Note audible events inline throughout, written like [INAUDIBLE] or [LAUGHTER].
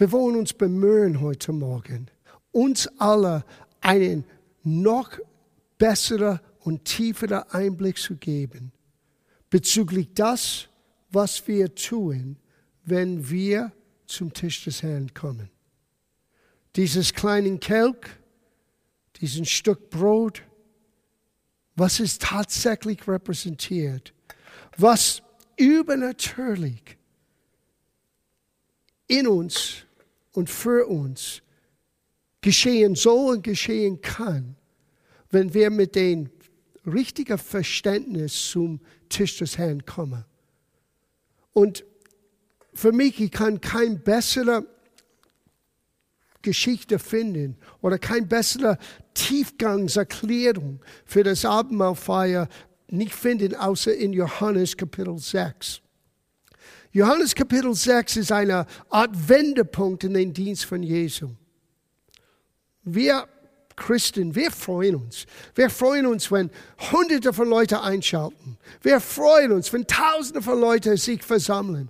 Wir wollen uns bemühen heute Morgen, uns alle einen noch besseren und tieferen Einblick zu geben bezüglich das, was wir tun, wenn wir zum Tisch des Herrn kommen. Dieses kleinen Kelch, diesen Stück Brot, was es tatsächlich repräsentiert, was übernatürlich in uns und für uns geschehen soll und geschehen kann, wenn wir mit dem richtigen Verständnis zum Tisch des Herrn kommen. Und für mich, ich kann kein bessere Geschichte finden oder kein bessere Tiefgangserklärung für das Abendmahlfeier nicht finden, außer in Johannes Kapitel 6. Johannes Kapitel 6 ist eine Art Wendepunkt in den Dienst von Jesu. Wir Christen, wir freuen uns. Wir freuen uns, wenn Hunderte von Leuten einschalten. Wir freuen uns, wenn Tausende von Leuten sich versammeln.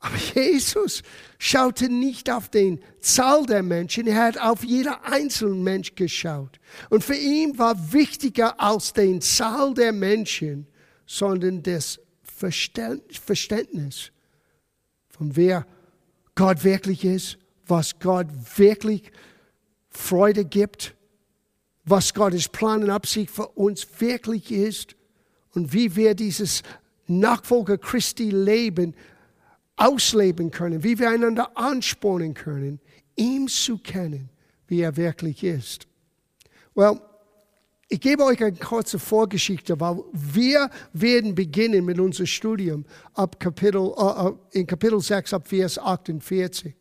Aber Jesus schaute nicht auf den Zahl der Menschen, er hat auf jeder einzelnen Mensch geschaut. Und für ihn war wichtiger als den Zahl der Menschen, sondern das Verständnis von wer Gott wirklich ist, was Gott wirklich Freude gibt, was Gottes Plan und Absicht für uns wirklich ist und wie wir dieses Nachfolger Christi Leben ausleben können, wie wir einander anspornen können, ihm zu kennen, wie er wirklich ist. Well, ich gebe euch eine kurze Vorgeschichte, weil wir werden beginnen mit unserem Studium ab Kapitel, uh, in Kapitel 6 ab Vers 48.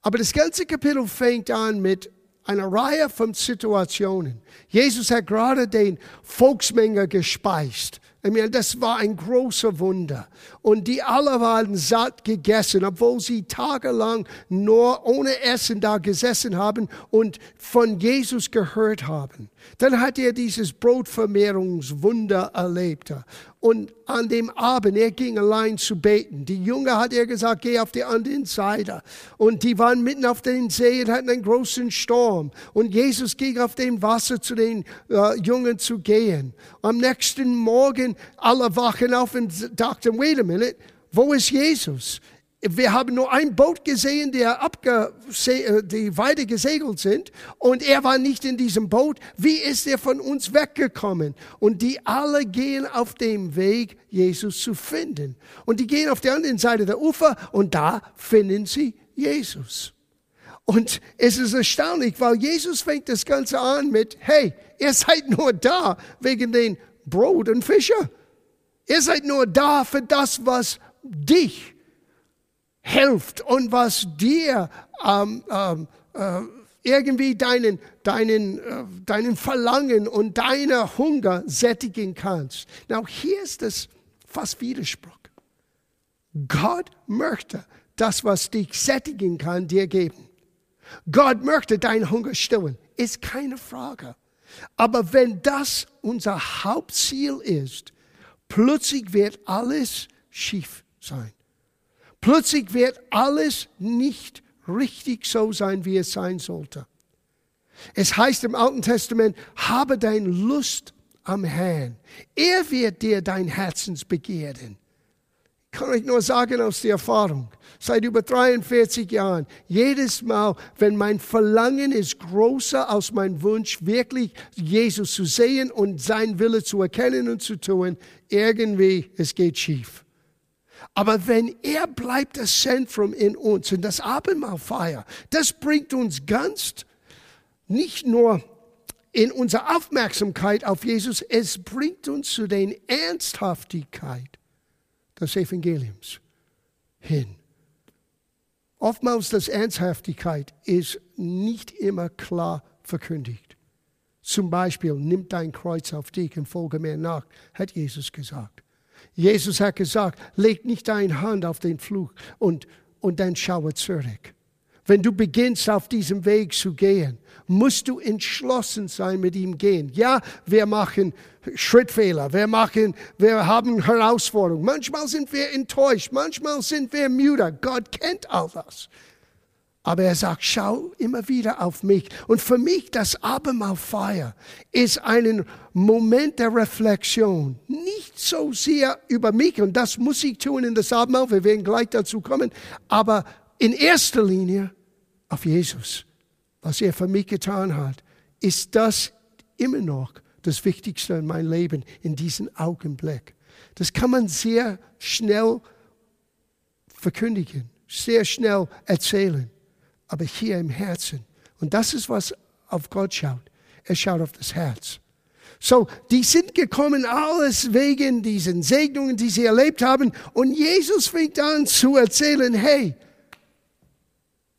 Aber das ganze Kapitel fängt an mit einer Reihe von Situationen. Jesus hat gerade den Volksmenge gespeist. Ich meine, das war ein großer Wunder. Und die alle waren satt gegessen, obwohl sie tagelang nur ohne Essen da gesessen haben und von Jesus gehört haben. Dann hat er dieses Brotvermehrungswunder erlebt. Und an dem Abend, er ging allein zu beten. Die Jünger hat er gesagt, geh auf die andere Seite. Und die waren mitten auf den See und hatten einen großen Sturm. Und Jesus ging auf dem Wasser zu den äh, Jungen zu gehen. Am nächsten Morgen, alle wachen auf und dachten, wait a minute, wo ist Jesus? Wir haben nur ein Boot gesehen, der abge, äh, die weiter gesegelt sind und er war nicht in diesem Boot. Wie ist er von uns weggekommen? Und die alle gehen auf dem Weg, Jesus zu finden. Und die gehen auf der anderen Seite der Ufer und da finden sie Jesus. Und es ist erstaunlich, weil Jesus fängt das Ganze an mit, hey, ihr seid nur da wegen den Brot und Fischer. Ihr seid nur da für das, was dich hilft und was dir ähm, ähm, äh, irgendwie deinen, deinen, äh, deinen Verlangen und deiner Hunger sättigen kannst. Now, hier ist es fast Widerspruch. Gott möchte das, was dich sättigen kann, dir geben. Gott möchte deinen Hunger stillen, ist keine Frage. Aber wenn das unser Hauptziel ist, plötzlich wird alles schief sein. Plötzlich wird alles nicht richtig so sein, wie es sein sollte. Es heißt im Alten Testament, habe dein Lust am Herrn. Er wird dir dein Herzensbegehren. Ich kann euch nur sagen aus der Erfahrung, seit über 43 Jahren, jedes Mal, wenn mein Verlangen ist größer als mein Wunsch, wirklich Jesus zu sehen und sein Wille zu erkennen und zu tun, irgendwie, es geht schief. Aber wenn er bleibt das Zentrum in uns, in das Abendmahlfeier, das bringt uns ganz nicht nur in unsere Aufmerksamkeit auf Jesus, es bringt uns zu der Ernsthaftigkeit des Evangeliums hin. Oftmals das Ernsthaftigkeit ist nicht immer klar verkündigt. Zum Beispiel, nimm dein Kreuz auf dich und folge mir nach, hat Jesus gesagt. Jesus hat gesagt, leg nicht deine Hand auf den Fluch und, und dann schaue zurück. Wenn du beginnst auf diesem Weg zu gehen, musst du entschlossen sein, mit ihm gehen. Ja, wir machen Schrittfehler, wir machen, wir haben Herausforderungen. Manchmal sind wir enttäuscht, manchmal sind wir müde. Gott kennt all das. Aber er sagt, schau immer wieder auf mich. Und für mich das Abendmahlfeier ist ein Moment der Reflexion. Nicht so sehr über mich, und das muss ich tun in das Abendmahl, wir werden gleich dazu kommen, aber in erster Linie auf Jesus. Was er für mich getan hat, ist das immer noch das Wichtigste in meinem Leben in diesem Augenblick. Das kann man sehr schnell verkündigen, sehr schnell erzählen aber hier im Herzen. Und das ist, was auf Gott schaut. Er schaut auf das Herz. So, die sind gekommen, alles wegen diesen Segnungen, die sie erlebt haben. Und Jesus fängt an zu erzählen, hey,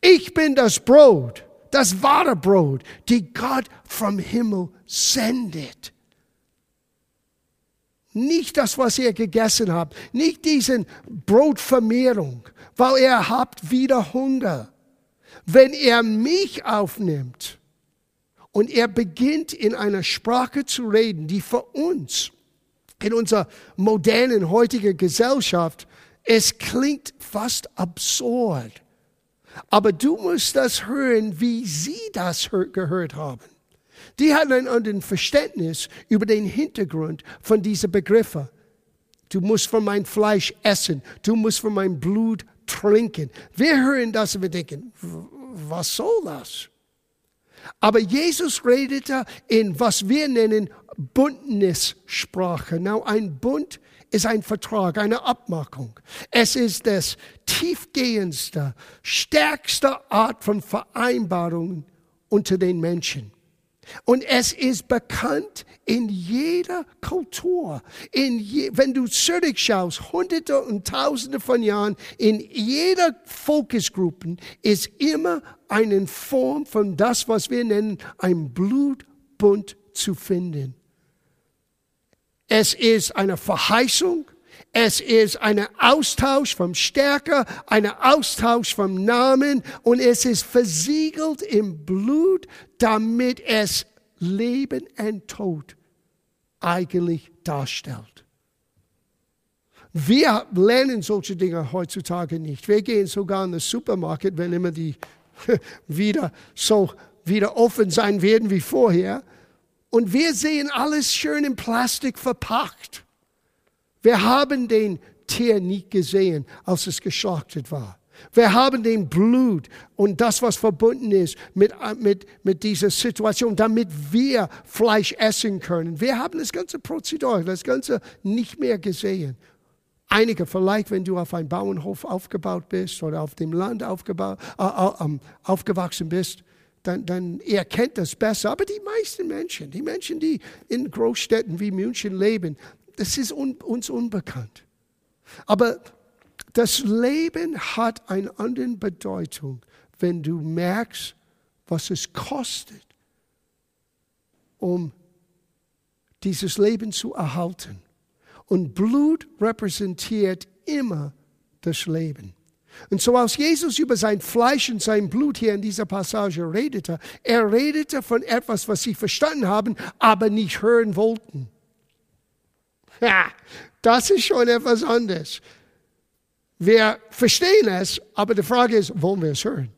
ich bin das Brot, das wahre Brot, die Gott vom Himmel sendet. Nicht das, was ihr gegessen habt, nicht diesen Brotvermehrung, weil ihr habt wieder Hunger wenn er mich aufnimmt und er beginnt in einer Sprache zu reden, die für uns in unserer modernen heutigen Gesellschaft, es klingt fast absurd. Aber du musst das hören, wie sie das gehört haben. Die hatten ein anderes Verständnis über den Hintergrund von diesen Begriffen. Du musst von meinem Fleisch essen. Du musst von meinem Blut trinken. Wir hören das und wir denken, was soll das? Aber Jesus redete in was wir nennen Bündnissprache. Now, ein Bund ist ein Vertrag, eine Abmachung. Es ist das tiefgehendste, stärkste Art von Vereinbarung unter den Menschen. Und es ist bekannt in jeder Kultur. In je, wenn du zurückschaust, hunderte und tausende von Jahren, in jeder Volksgruppe ist immer eine Form von das, was wir nennen, ein Blutbund zu finden. Es ist eine Verheißung, es ist ein Austausch vom Stärker, ein Austausch vom Namen und es ist versiegelt im Blut, damit es Leben und Tod eigentlich darstellt. Wir lernen solche Dinge heutzutage nicht. Wir gehen sogar in den Supermarkt, wenn immer die [LAUGHS] wieder so wieder offen sein werden wie vorher. Und wir sehen alles schön in Plastik verpackt. Wir haben den Tier nicht gesehen, als es geschlachtet war. Wir haben den Blut und das, was verbunden ist mit, mit, mit dieser Situation, damit wir Fleisch essen können. Wir haben das ganze Prozedur, das Ganze nicht mehr gesehen. Einige vielleicht, wenn du auf einem Bauernhof aufgebaut bist oder auf dem Land aufgebaut, äh, äh, aufgewachsen bist, dann, dann er kennt das besser. Aber die meisten Menschen, die Menschen, die in Großstädten wie München leben, das ist un, uns unbekannt. Aber das Leben hat eine andere Bedeutung, wenn du merkst, was es kostet, um dieses Leben zu erhalten. Und Blut repräsentiert immer das Leben. Und so als Jesus über sein Fleisch und sein Blut hier in dieser Passage redete, er redete von etwas, was sie verstanden haben, aber nicht hören wollten. Ja, das ist schon etwas anderes. Wir verstehen es, aber die Frage ist, wollen wir es hören?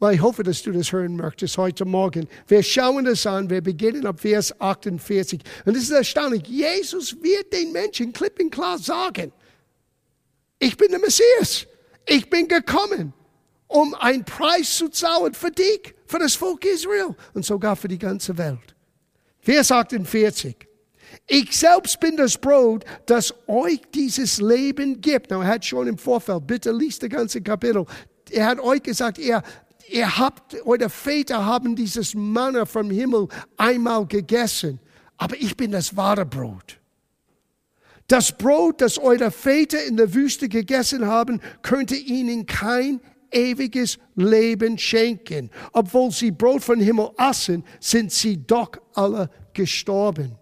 Weil ich hoffe, dass du das hören möchtest heute Morgen. Wir schauen das an, wir beginnen ab Vers 48. Und es ist erstaunlich, Jesus wird den Menschen klipp und klar sagen, ich bin der Messias, ich bin gekommen, um einen Preis zu zahlen für dich, für das Volk Israel und sogar für die ganze Welt. Vers 48. Ich selbst bin das Brot, das euch dieses Leben gibt. er hat schon im Vorfeld, bitte liest das ganze Kapitel. Er hat euch gesagt, ihr, ihr habt, eure Väter haben dieses Manna vom Himmel einmal gegessen. Aber ich bin das wahre Brot. Das Brot, das eure Väter in der Wüste gegessen haben, könnte ihnen kein ewiges Leben schenken. Obwohl sie Brot vom Himmel aßen, sind sie doch alle gestorben.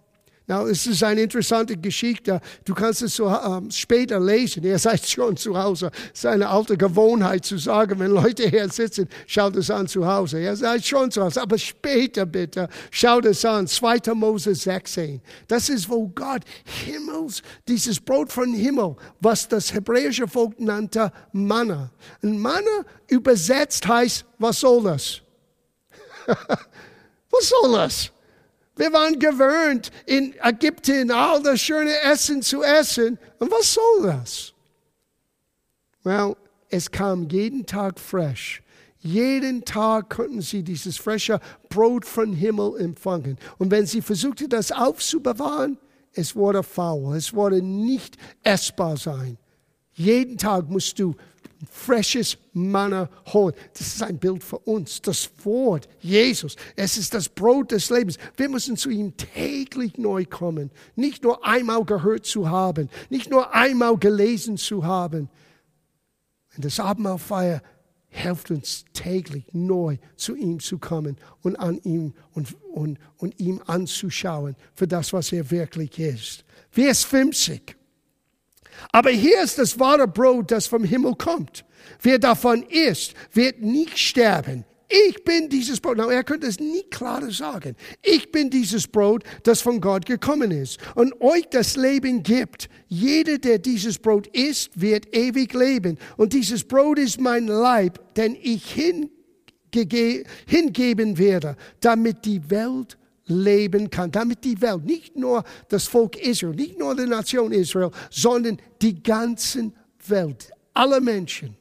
Now, es ist eine interessante Geschichte. Du kannst es so ähm, später lesen. Ihr seid [LAUGHS] schon zu Hause. Es ist eine alte Gewohnheit zu sagen, wenn Leute hier sitzen, schaut es an zu Hause. Ihr seid schon zu Hause. Aber später bitte, schaut es an. 2. Mose 16. Das ist, wo Gott Himmels, dieses Brot von Himmel, was das hebräische Volk nannte Manna. Und Manna übersetzt heißt, was soll das? [LAUGHS] was soll das? Wir waren gewöhnt, in Ägypten all das schöne Essen zu essen. Und was soll das? Well, es kam jeden Tag frisch. Jeden Tag konnten sie dieses frische Brot vom Himmel empfangen. Und wenn sie versuchte, das aufzubewahren, es wurde faul, es wurde nicht essbar sein. Jeden Tag musst du frisches Manna holen. Das ist ein Bild für uns. Das Wort, Jesus, es ist das Brot des Lebens. Wir müssen zu ihm täglich neu kommen. Nicht nur einmal gehört zu haben, nicht nur einmal gelesen zu haben. Und das Abendmahlfeier hilft uns täglich neu zu ihm zu kommen und an ihm und, und, und ihm anzuschauen für das, was er wirklich ist. Vers 50. Aber hier ist das wahre Brot, das vom Himmel kommt. Wer davon isst, wird nicht sterben. Ich bin dieses Brot. Na, er könnte es nie klarer sagen. Ich bin dieses Brot, das von Gott gekommen ist und euch das Leben gibt. Jeder, der dieses Brot isst, wird ewig leben. Und dieses Brot ist mein Leib, den ich hingeben werde, damit die Welt leben kann, damit die Welt, nicht nur das Volk Israel, nicht nur die Nation Israel, sondern die ganze Welt, alle Menschen.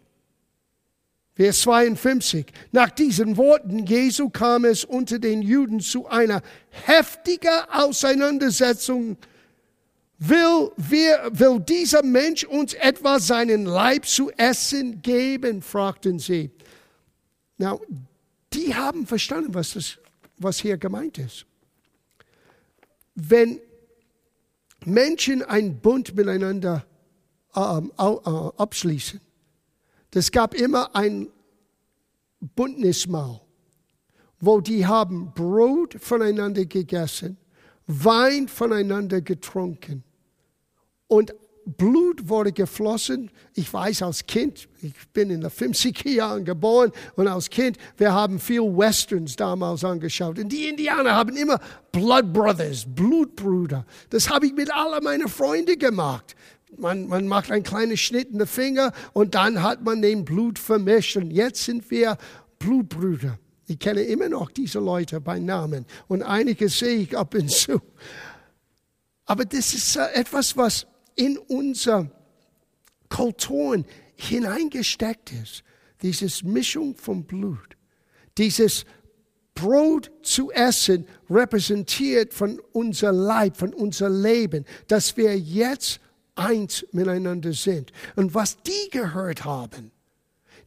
Vers 52. Nach diesen Worten Jesu kam es unter den Juden zu einer heftigen Auseinandersetzung. Will, wir, will dieser Mensch uns etwa seinen Leib zu essen geben? fragten sie. Now, die haben verstanden, was, das, was hier gemeint ist wenn Menschen einen Bund miteinander ähm, äh, abschließen, das gab immer ein Bündnismahl, wo die haben Brot voneinander gegessen, Wein voneinander getrunken und Blut wurde geflossen. Ich weiß als Kind, ich bin in den 50er Jahren geboren und als Kind, wir haben viel Westerns damals angeschaut. Und die Indianer haben immer Blood Brothers, Blutbrüder. Das habe ich mit all meinen Freunden gemacht. Man, man macht einen kleinen Schnitt in den Finger und dann hat man den Blut vermischt. Und jetzt sind wir Blutbrüder. Ich kenne immer noch diese Leute bei Namen und einige sehe ich ab und zu. Aber das ist etwas, was in unser Kulturen hineingesteckt ist. Dieses Mischung von Blut, dieses Brot zu essen repräsentiert von unser Leib, von unser Leben, dass wir jetzt eins miteinander sind. Und was die gehört haben,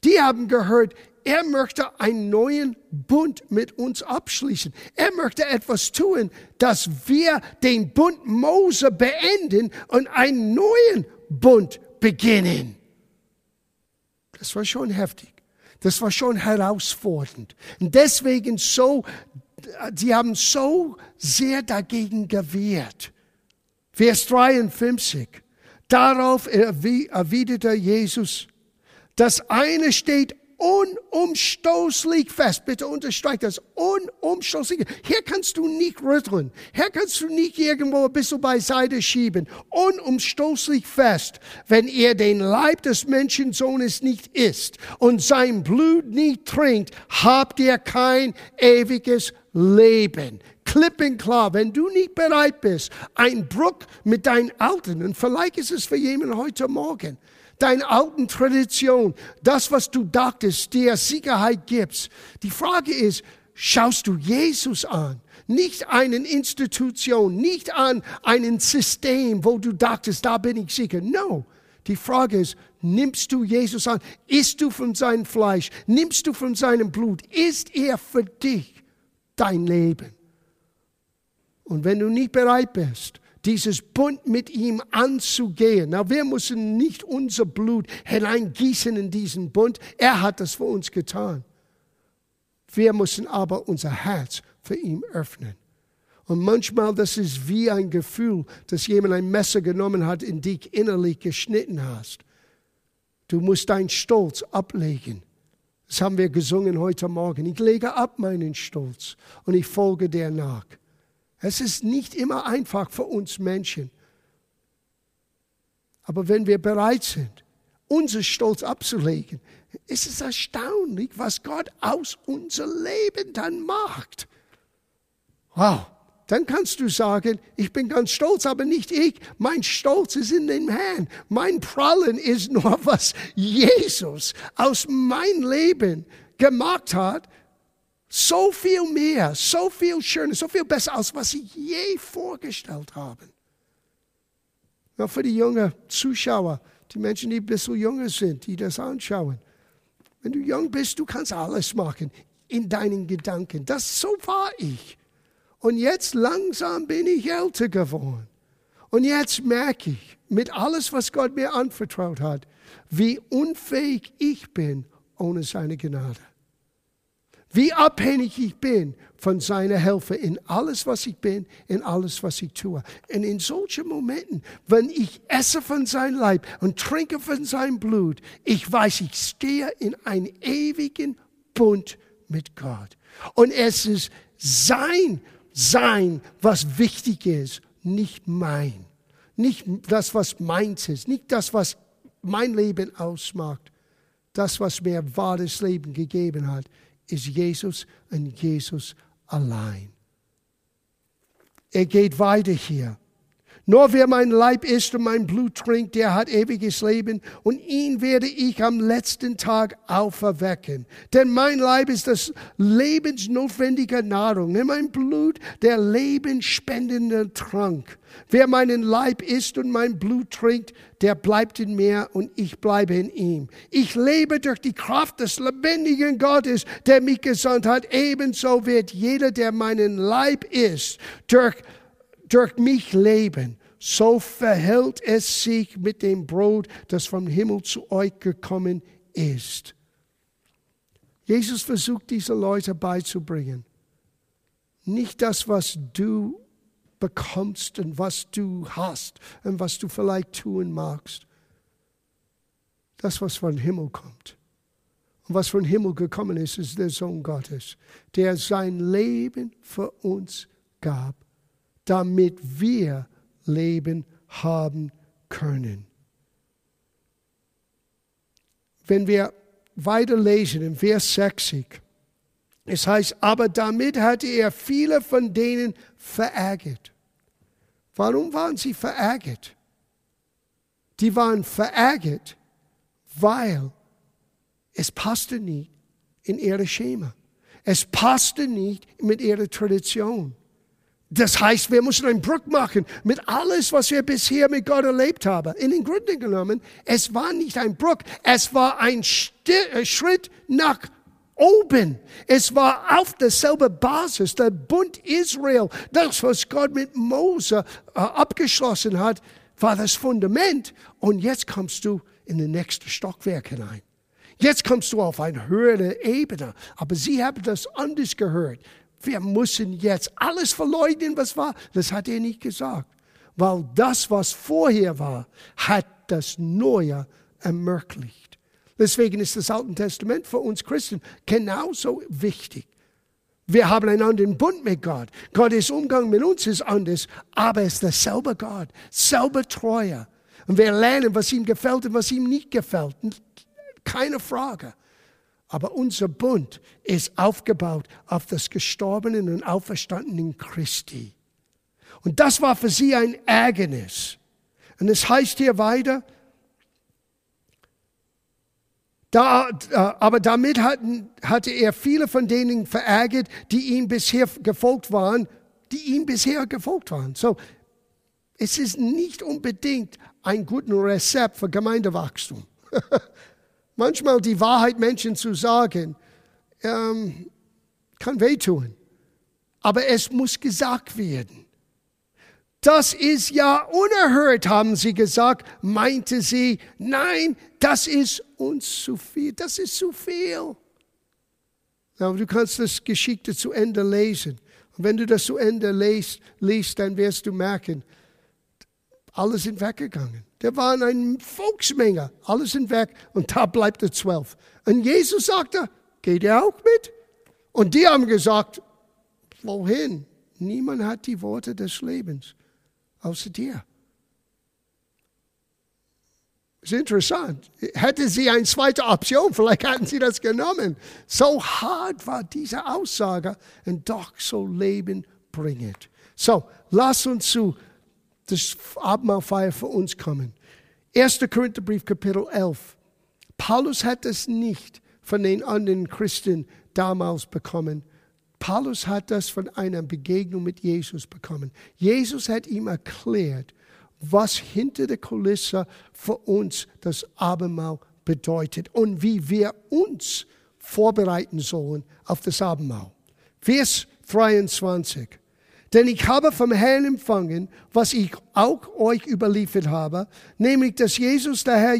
die haben gehört, er möchte einen neuen Bund mit uns abschließen. Er möchte etwas tun, dass wir den Bund Mose beenden und einen neuen Bund beginnen. Das war schon heftig. Das war schon herausfordernd. Und deswegen so, sie haben so sehr dagegen gewehrt. Vers 53. Darauf erwiderte Jesus, das eine steht unumstoßlich fest. Bitte unterstreicht das. Unumstoßlich. Hier kannst du nicht rütteln. Hier kannst du nicht irgendwo ein bisschen beiseite schieben. Unumstoßlich fest. Wenn ihr den Leib des Menschensohnes nicht isst und sein Blut nicht trinkt, habt ihr kein ewiges Leben. Klippenklar, wenn du nicht bereit bist, ein Bruch mit deinen Alten, und vielleicht ist es für jemanden heute Morgen, deine alten Tradition, das, was du dachtest, dir Sicherheit gibst. Die Frage ist, schaust du Jesus an? Nicht eine Institution, nicht an ein System, wo du dachtest, da bin ich sicher. No. Die Frage ist, nimmst du Jesus an? Isst du von seinem Fleisch? Nimmst du von seinem Blut? Ist er für dich dein Leben? Und wenn du nicht bereit bist, dieses Bund mit ihm anzugehen. Na, wir müssen nicht unser Blut hineingießen in diesen Bund. Er hat das für uns getan. Wir müssen aber unser Herz für ihn öffnen. Und manchmal, das ist wie ein Gefühl, dass jemand ein Messer genommen hat, in dich innerlich geschnitten hast. Du musst deinen Stolz ablegen. Das haben wir gesungen heute Morgen. Ich lege ab meinen Stolz und ich folge dir nach. Es ist nicht immer einfach für uns Menschen. Aber wenn wir bereit sind, unser Stolz abzulegen, ist es erstaunlich, was Gott aus unserem Leben dann macht. Wow, dann kannst du sagen, ich bin ganz stolz, aber nicht ich. Mein Stolz ist in dem Herrn. Mein Prallen ist nur, [LAUGHS] was Jesus aus meinem Leben gemacht hat. So viel mehr, so viel schöner, so viel besser, als was ich je vorgestellt habe. Ja, für die jungen Zuschauer, die Menschen, die ein bisschen jünger sind, die das anschauen. Wenn du jung bist, du kannst alles machen in deinen Gedanken. Das so war ich. Und jetzt langsam bin ich älter geworden. Und jetzt merke ich, mit alles, was Gott mir anvertraut hat, wie unfähig ich bin ohne seine Gnade. Wie abhängig ich bin von seiner Hilfe in alles, was ich bin, in alles, was ich tue. Und in solchen Momenten, wenn ich esse von seinem Leib und trinke von seinem Blut, ich weiß, ich stehe in einem ewigen Bund mit Gott. Und es ist sein sein, was wichtig ist, nicht mein. Nicht das, was meins ist, nicht das, was mein Leben ausmacht. Das, was mir wahres Leben gegeben hat, ist Jesus und Jesus allein. Er geht weiter hier. Nur wer mein Leib isst und mein Blut trinkt, der hat ewiges Leben und ihn werde ich am letzten Tag auferwecken. Denn mein Leib ist das lebensnotwendige Nahrung, und mein Blut der lebensspendende Trank. Wer meinen Leib isst und mein Blut trinkt, der bleibt in mir und ich bleibe in ihm. Ich lebe durch die Kraft des lebendigen Gottes, der mich gesandt hat. Ebenso wird jeder, der meinen Leib isst, durch durch mich leben. So verhält es sich mit dem Brot, das vom Himmel zu euch gekommen ist. Jesus versucht diese Leute beizubringen. Nicht das, was du bekommst und was du hast und was du vielleicht tun magst. Das, was vom Himmel kommt. Und was vom Himmel gekommen ist, ist der Sohn Gottes, der sein Leben für uns gab damit wir Leben haben können. Wenn wir weiterlesen im Vers 60, es heißt, aber damit hatte er viele von denen verärgert. Warum waren sie verärgert? Die waren verärgert, weil es passte nicht in ihre Schema. Es passte nicht mit ihrer Tradition. Das heißt, wir müssen einen Bruch machen mit alles, was wir bisher mit Gott erlebt haben. In den Grunde genommen, es war nicht ein Bruch, es war ein äh, Schritt nach oben. Es war auf derselbe Basis, der Bund Israel, das, was Gott mit Mose äh, abgeschlossen hat, war das Fundament. Und jetzt kommst du in den nächsten Stockwerk hinein. Jetzt kommst du auf eine höhere Ebene. Aber sie haben das anders gehört wir müssen jetzt alles verleugnen, was war. Das hat er nicht gesagt. Weil das, was vorher war, hat das Neue ermöglicht. Deswegen ist das Alte Testament für uns Christen genauso wichtig. Wir haben einen anderen Bund mit Gott. Gottes Umgang mit uns ist anders, aber es ist derselbe Gott, selber Treue. Und wir lernen, was ihm gefällt und was ihm nicht gefällt. Keine Frage. Aber unser Bund ist aufgebaut auf das gestorbenen und auferstandenen Christi. Und das war für sie ein Ärgernis. Und es heißt hier weiter, da, aber damit hatten, hatte er viele von denen verärgert, die ihm bisher gefolgt waren, die ihm bisher gefolgt waren. So, es ist nicht unbedingt ein gutes Rezept für Gemeindewachstum. [LAUGHS] manchmal die Wahrheit Menschen zu sagen, ähm, kann wehtun. Aber es muss gesagt werden. Das ist ja unerhört, haben sie gesagt, meinte sie. Nein, das ist uns zu viel. Das ist zu viel. Aber du kannst das Geschichte zu Ende lesen. Und wenn du das zu Ende liest, liest dann wirst du merken, alle sind weggegangen. Der waren eine Volksmenge, alle sind weg und da bleibt er zwölf. Und Jesus sagte, geht ihr auch mit? Und die haben gesagt, wohin? Niemand hat die Worte des Lebens, außer dir. Ist interessant. Hätte sie eine zweite Option, vielleicht hätten sie das genommen. So hart war diese Aussage und doch so Leben bringend. So, lass uns zu das Abendmahlfeier für uns kommen. 1. Korintherbrief, Kapitel 11. Paulus hat es nicht von den anderen Christen damals bekommen. Paulus hat das von einer Begegnung mit Jesus bekommen. Jesus hat ihm erklärt, was hinter der Kulisse für uns das Abendmahl bedeutet und wie wir uns vorbereiten sollen auf das Abendmahl. Vers 23. Denn ich habe vom Herrn empfangen, was ich auch euch überliefert habe, nämlich dass Jesus der Herr,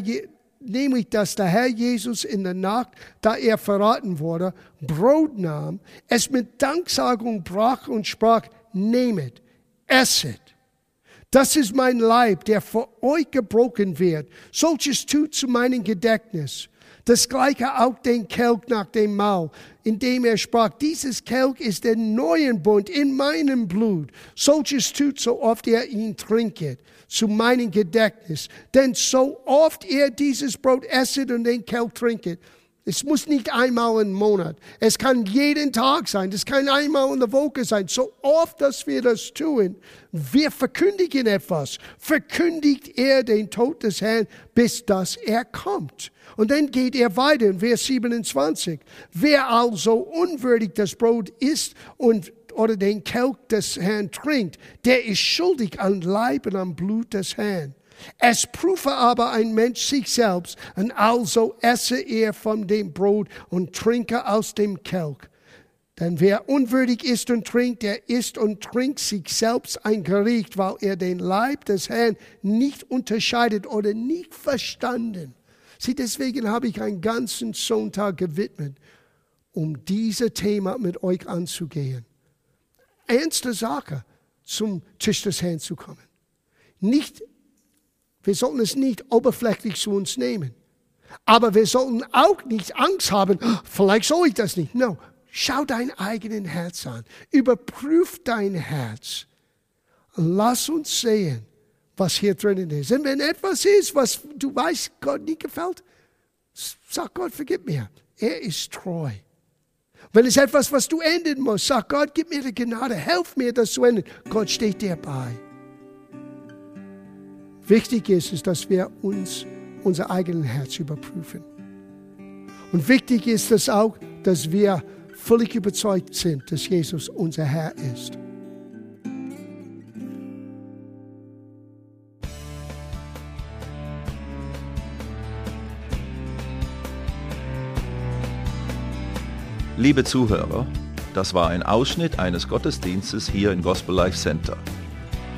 nämlich dass der Herr Jesus in der Nacht, da er verraten wurde, Brot nahm, es mit Danksagung brach und sprach, nehmet, esset. Das ist mein Leib, der für euch gebrochen wird. Solches tut zu meinem Gedächtnis. Das gleiche auch den Kelch nach dem Maul, indem er sprach, dieses Kelch ist der neue Bund in meinem Blut. Solches tut so oft er ihn trinket, zu meinem Gedächtnis. Denn so oft er dieses Brot esset und den Kelch trinket, es muss nicht einmal im Monat. Es kann jeden Tag sein. Es kann einmal in der Woche sein. So oft, dass wir das tun, wir verkündigen etwas. Verkündigt er den Tod des Herrn, bis dass er kommt. Und dann geht er weiter in Vers 27. Wer also unwürdig das Brot isst und oder den Kelch des Herrn trinkt, der ist schuldig an Leib und am Blut des Herrn. Es prüfe aber ein Mensch sich selbst, und also esse er von dem Brot und trinke aus dem Kelch. Denn wer unwürdig ist und trinkt, der isst und trinkt sich selbst ein Gericht, weil er den Leib des Herrn nicht unterscheidet oder nicht verstanden. Sieh, deswegen habe ich einen ganzen Sonntag gewidmet, um dieses Thema mit euch anzugehen. Ernste Sache, zum Tisch des Herrn zu kommen. Nicht, wir sollten es nicht oberflächlich zu uns nehmen. Aber wir sollten auch nicht Angst haben, oh, vielleicht soll ich das nicht. No, schau dein eigenes Herz an. Überprüf dein Herz. Lass uns sehen, was hier drinnen ist. Und wenn etwas ist, was du weißt, Gott nicht gefällt, sag Gott, vergib mir. Er ist treu. Wenn es etwas, was du ändern musst, sag Gott, gib mir die Gnade, helf mir, das zu ändern. Gott steht dir bei. Wichtig ist es, dass wir uns unser eigenes Herz überprüfen. Und wichtig ist es auch, dass wir völlig überzeugt sind, dass Jesus unser Herr ist. Liebe Zuhörer, das war ein Ausschnitt eines Gottesdienstes hier im Gospel Life Center.